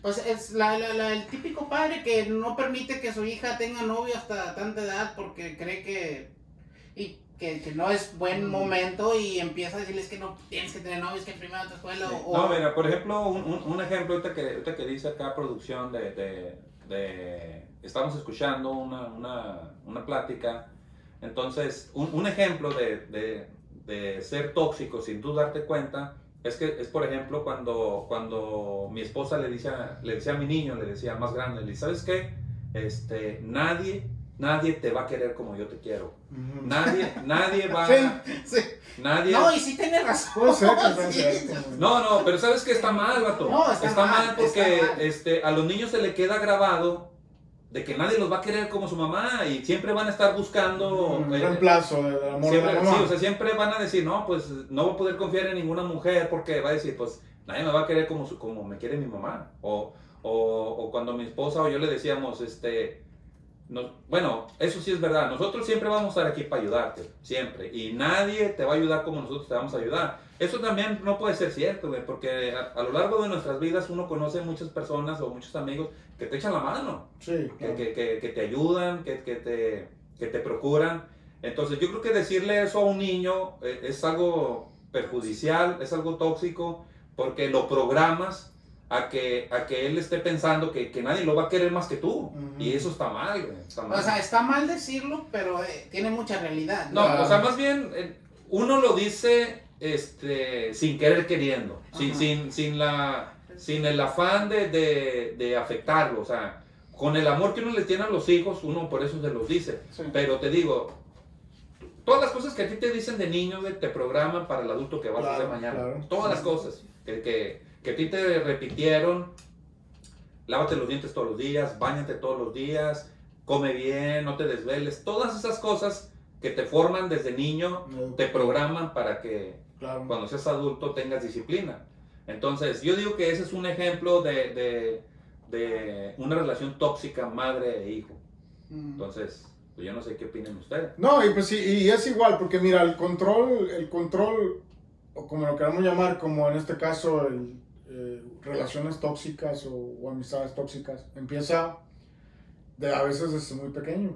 Pues es la, la- la- el típico padre que no permite que su hija tenga novio hasta tanta edad porque cree que, y que, que no es buen
Mm.
momento y empieza a decirles que no tienes que tener novios, que primero a tu escuela o...
No, mira, por ejemplo, un, un- un ejemplo ahorita que, ahorita que dice acá producción de, de, de- estamos escuchando una, una, una plática, entonces un, un ejemplo de, de, de ser tóxico sin tú darte cuenta es que es por ejemplo cuando, cuando mi esposa le dice, a- le decía a mi niño, le decía más grande, le dice, ¿sabes qué? Este, nadie, nadie te va a querer como yo te quiero.
Ujú.
Nadie, nadie va,
Sí.
Sí.
nadie...
No, y sí tiene razón. Sí.
No, no, pero sabes que está mal, vato.
No, está mal,
porque
está mal.
Este, a los niños se le queda grabado de que nadie los va a querer como su mamá y siempre van a estar buscando.
Un
eh,
reemplazo del amor
siempre,
de la mamá.
sí, o sea, siempre van a decir, no, pues no voy a poder confiar en ninguna mujer porque va a decir, pues nadie me va a querer como, su- como me quiere mi mamá. O, o, o cuando mi esposa o yo le decíamos, este, no- bueno, eso sí es verdad, nosotros siempre vamos a estar aquí para ayudarte, siempre. Y nadie te va a ayudar como nosotros te vamos a ayudar. Eso también no puede ser cierto, güey, porque a, a lo largo de nuestras vidas uno conoce muchas personas o muchos amigos que te echan la mano
Sí,
que,
claro.
que- que- que te ayudan, que, que te, que te procuran. Entonces yo creo que decirle eso a un niño eh, es algo perjudicial, es algo tóxico, porque lo programas a que, a que él esté pensando que, que nadie lo va a querer más que tú. Y eso está mal, güey, está mal.
O sea, está mal decirlo, pero eh, tiene mucha realidad.
No,
Claro.
o sea, más bien eh, uno lo dice este, sin querer queriendo, sin, sin, sin, la, sin el afán de, de, de afectarlo. O sea, con el amor que uno le tiene a los hijos, uno por eso se los dice.
Sí.
Pero te digo, todas las cosas que a ti te dicen de niño te programan para el adulto que vas a ser
Claro,
mañana.
claro.
Todas las cosas que, que, que a ti te repitieron, lávate los dientes todos los días, bañate todos los días, come bien, no te desveles, todas esas cosas que te forman desde niño, te programan para que
Claro.
cuando seas adulto tengas disciplina. Entonces, yo digo que ese es un ejemplo de, de, de una relación tóxica madre e hijo.
Mm.
Entonces, pues yo no sé qué opinan ustedes.
No, y pues sí, y es igual, porque mira, el control, el control, o como lo queramos llamar, como en este caso, el, eh, relaciones tóxicas o, amistades tóxicas, empieza de, a veces desde muy pequeño.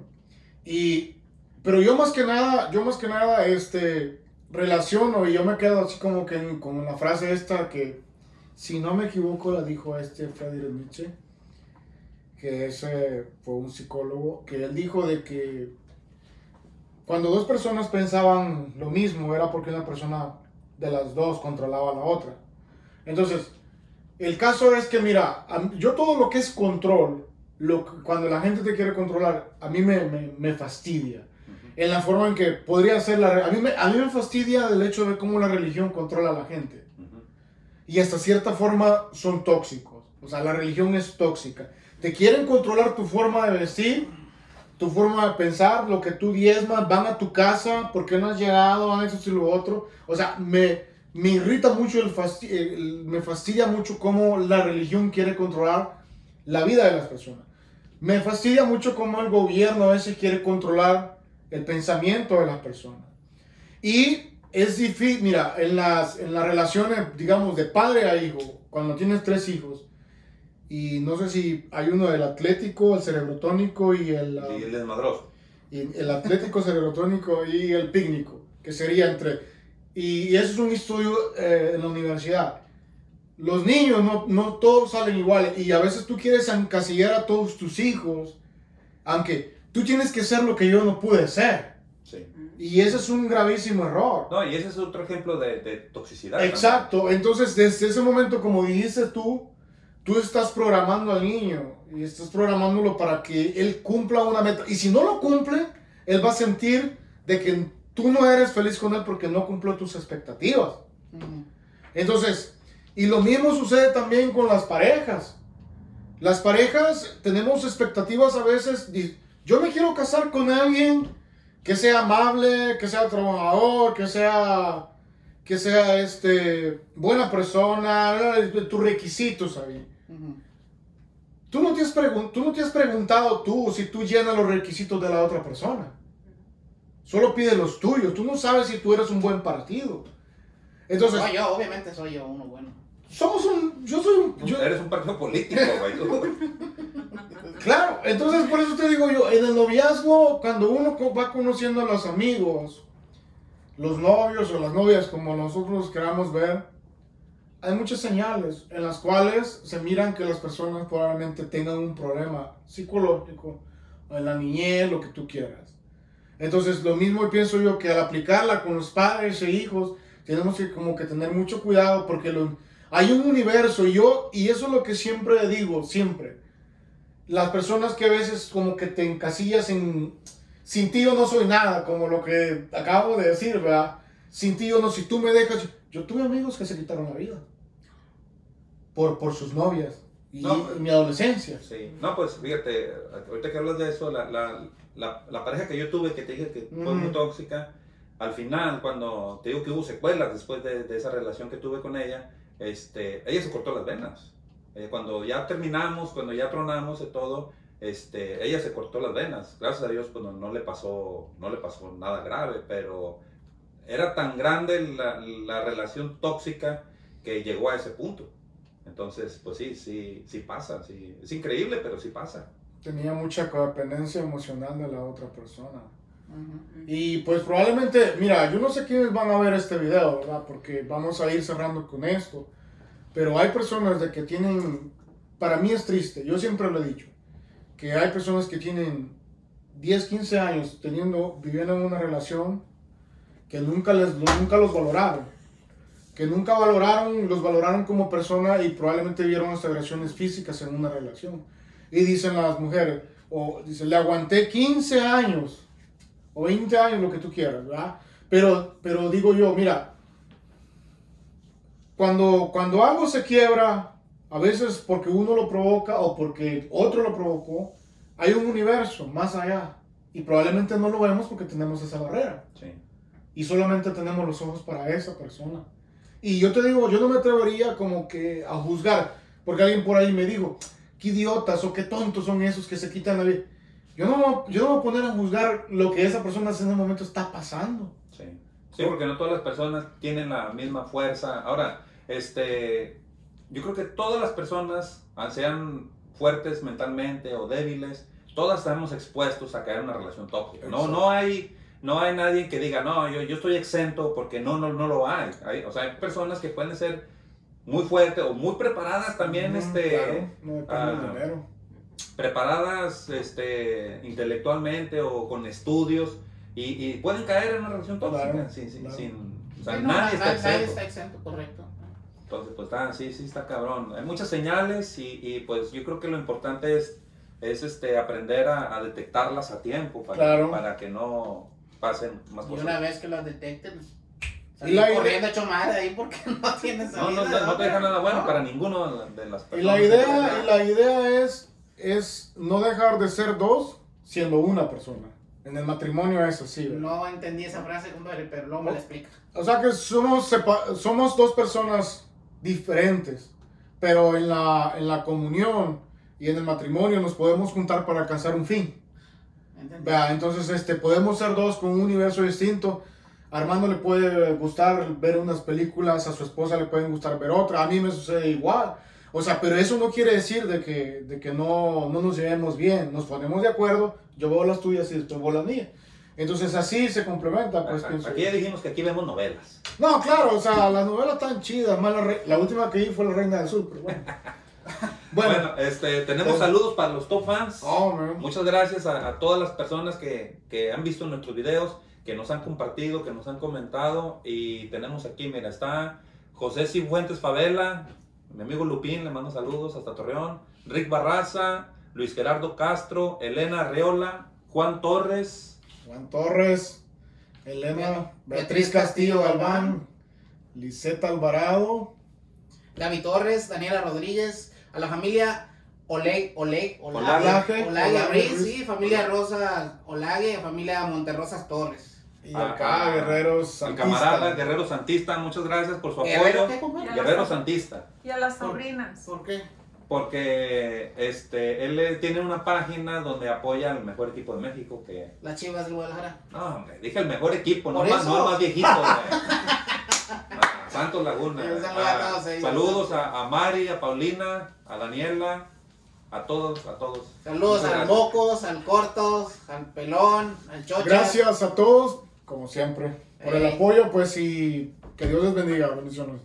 Y, pero yo más que nada, yo más que nada, este, relaciono y yo me quedo así como que en- con la frase esta que, si no me equivoco, la dijo este Friedrich Nietzsche, que ese fue un psicólogo, que él dijo de que cuando dos personas pensaban lo mismo era porque una persona de las dos controlaba a la otra. Entonces, el caso es que, mira, yo todo lo que es control, lo, cuando la gente te quiere controlar, a mí me, me, me fastidia. En la forma en que podría ser la... A mí, me, a mí me fastidia el hecho de cómo la religión controla a la gente. Y hasta cierta forma son tóxicos. O sea, la religión es tóxica. Te quieren controlar tu forma de vestir, tu forma de pensar, lo que tú diezmas, van a tu casa, ¿por qué no has llegado? Han hecho y lo otro. O sea, me, me irrita mucho, el fasti- el- me fastidia mucho cómo la religión quiere controlar la vida de las personas. Me fastidia mucho cómo el gobierno a veces quiere controlar el pensamiento de las personas. Y es difícil, mira, en las, en las relaciones, digamos, de padre a hijo, cuando tienes tres hijos, y no sé si hay uno del atlético, el cerebrotónico y el, ah,
Y el desmadroso.
y el atlético cerebrotónico y el pícnico, que sería entre... Y, eso es un estudio eh, en la universidad. Los niños no, no todos salen iguales y a veces tú quieres encasillar a todos tus hijos, aunque tú tienes que ser lo que yo no pude ser.
Sí.
Y ese es un gravísimo error.
No, y ese es otro ejemplo de, de toxicidad.
Exacto, entonces desde ese momento, como dijiste tú, tú estás programando al niño y estás programándolo para que él cumpla una meta. Y si no lo cumple, él va a sentir de que tú no eres feliz con él porque no cumplió tus expectativas. Entonces, y lo mismo sucede también con las parejas. Las parejas tenemos expectativas a veces. Yo me quiero casar con alguien que sea amable, que sea trabajador, que sea que sea este buena persona, tus requisitos ahí.
Ujú.
Tú no, te has tú no te has preguntado tú si tú llenas los requisitos de la otra persona. Solo pide los tuyos. Tú no sabes si tú eres un buen partido. Entonces,
Soy yo, obviamente soy yo uno bueno.
somos un. Yo soy un. yo-
Eres un partido político, güey.
claro, entonces por eso te digo yo, en el noviazgo, cuando uno va conociendo a los amigos, los novios o las novias, como nosotros queramos ver, hay muchas señales en las cuales se miran que las personas probablemente tengan un problema psicológico, o en la niñez, lo que tú quieras. Entonces, lo mismo pienso yo que al aplicarla con los padres e hijos, tenemos que como que tener mucho cuidado porque hay un universo y yo, y eso es lo que siempre digo, siempre. Las personas que a veces como que te encasillas en, sin ti yo no soy nada, como lo que acabo de decir, ¿verdad? Sin ti yo no, si tú me dejas, yo tuve amigos que se quitaron la vida por, por sus novias y
No.
en mi adolescencia.
Sí. No, pues fíjate, ahorita que hablas de eso, la, la, la, la pareja que yo tuve, que te dije que fue muy tóxica, al final, cuando te digo que hubo secuelas después de, de esa relación que tuve con ella, este, ella se cortó las venas. Eh, cuando ya terminamos, cuando ya tronamos y todo, este, ella se cortó las venas. Gracias a Dios, pues no, no le pasó, no le pasó nada grave, pero era tan grande la, la relación tóxica que llegó a ese punto. Entonces, pues sí, sí, sí pasa, sí. Es increíble, pero sí pasa.
Tenía mucha codependencia emocional de la otra persona. Y pues probablemente, mira, yo no sé quiénes van a ver este video, ¿verdad? Porque vamos a ir cerrando con esto. Pero hay personas de que tienen, para mí es triste, yo siempre lo he dicho, que hay personas que tienen 10, 15 años teniendo, viviendo en una relación que nunca, les, nunca los valoraron. Que nunca valoraron, los valoraron como persona y probablemente vieron hasta agresiones físicas en una relación. Y dicen las mujeres, o dicen, le aguanté 15 años o 20 años, lo que tú quieras, ¿verdad? Pero, pero digo yo, mira, cuando, cuando algo se quiebra, a veces porque uno lo provoca o porque otro lo provocó, hay un universo más allá. Y probablemente no lo vemos porque tenemos esa barrera.
Sí.
Y solamente tenemos los ojos para esa persona. Y yo te digo, yo no me atrevería como que a juzgar, porque alguien por ahí me dijo, qué idiotas o qué tontos son esos que se quitan la vida. Yo no, yo no me voy a poner a juzgar lo que esa persona en ese momento está pasando.
Sí. Sí, porque no todas las personas tienen la misma fuerza. Ahora, este, yo creo que todas las personas, ah, sean fuertes mentalmente o débiles, todas estamos expuestos a caer en una relación tóxica. No, no hay, no hay nadie que diga, no, yo, yo estoy exento porque no, no, no lo hay. Hay- O sea, hay personas que pueden ser muy fuertes o muy preparadas también,
Ujú,
este,
claro, no depende
ah,
dinero.
preparadas este, intelectualmente o con estudios y, y pueden caer en una relación tóxica
Claro,
sin, sin,
claro.
sin- o sea,
Sí, no,
nadie
na-
está
nadie está exento, correcto.
Entonces, pues está, sí, sí está cabrón. Hay muchas señales y, y, pues yo creo que lo importante es, es este, aprender a, a detectarlas a tiempo para,
Claro.
para que no pasen más
Y una
cosas.
vez que las detecten,
Y
salir
la idea-
corriendo hecho madre ahí porque no tienes
No, no, no, no te deja nada bueno
No.
para ninguno de las
Y
personas.
la
que
idea, y la idea es, es no dejar de ser dos siendo una persona. En el matrimonio es así. ¿verdad?
No entendí esa frase, compadre, pero luego me la explica.
O sea que somos, sepa- somos dos personas diferentes, pero en la, en la comunión y en el matrimonio nos podemos juntar para alcanzar un fin. Vea, entonces este, podemos ser dos con un universo distinto. A Armando le puede gustar ver unas películas, a su esposa le pueden gustar ver otra, a mí me sucede igual. O sea, pero eso no quiere decir de que, de que no, no nos llevemos bien, nos ponemos de acuerdo, yo veo las tuyas y después veo las mías. Entonces así se complementa, pues
Ajá. Aquí ya dijimos que aquí vemos novelas.
No, claro, o sea, las novelas están chidas, más la, la última que vi fue La Reina del Sur, pero bueno.
Bueno,
Bueno,
este, tenemos
Eh.
saludos para los top fans.
oh.
Muchas gracias a, a todas las personas que, que han visto nuestros videos, que nos han compartido, que nos han comentado. Y tenemos aquí, mira, está José Cifuentes Favela, mi amigo Lupín, le mando saludos hasta Torreón. Rick Barraza, Luis Gerardo Castro, Elena Arreola, Juan Torres,
Juan Torres, Elena, Beatriz Castillo Galván, Liseta Alvarado,
Gaby Torres, Daniela Rodríguez, a la familia Oleg, Oleg,
Olague,
Olague, sí, familia Rosa Olague, familia Monterrosas Torres.
y
Ah,
acá
ah,
Guerreros
el
Santista.
camarada Guerrero Santista, muchas gracias por su
¿Guerrero
apoyo.
qué?
Guerrero Santista.
Y a las sobrinas.
¿Por qué?
porque este, él tiene una página donde apoya al mejor equipo de México que...
Las chivas del Guadalajara.
No, hombre, dije el mejor equipo, no, más, no el más viejito. A Santos Laguna.
Sí, un saludo
Ah,
a todos ellos.
saludos a, a Mari, a Paulina, a Daniela, a todos, a todos.
Saludos
Muchas
al
gracias.
Mocos, al Cortos, al Pelón, al Chocha.
Gracias a todos, como siempre, por el apoyo, pues y que Dios les bendiga. Bendiciones.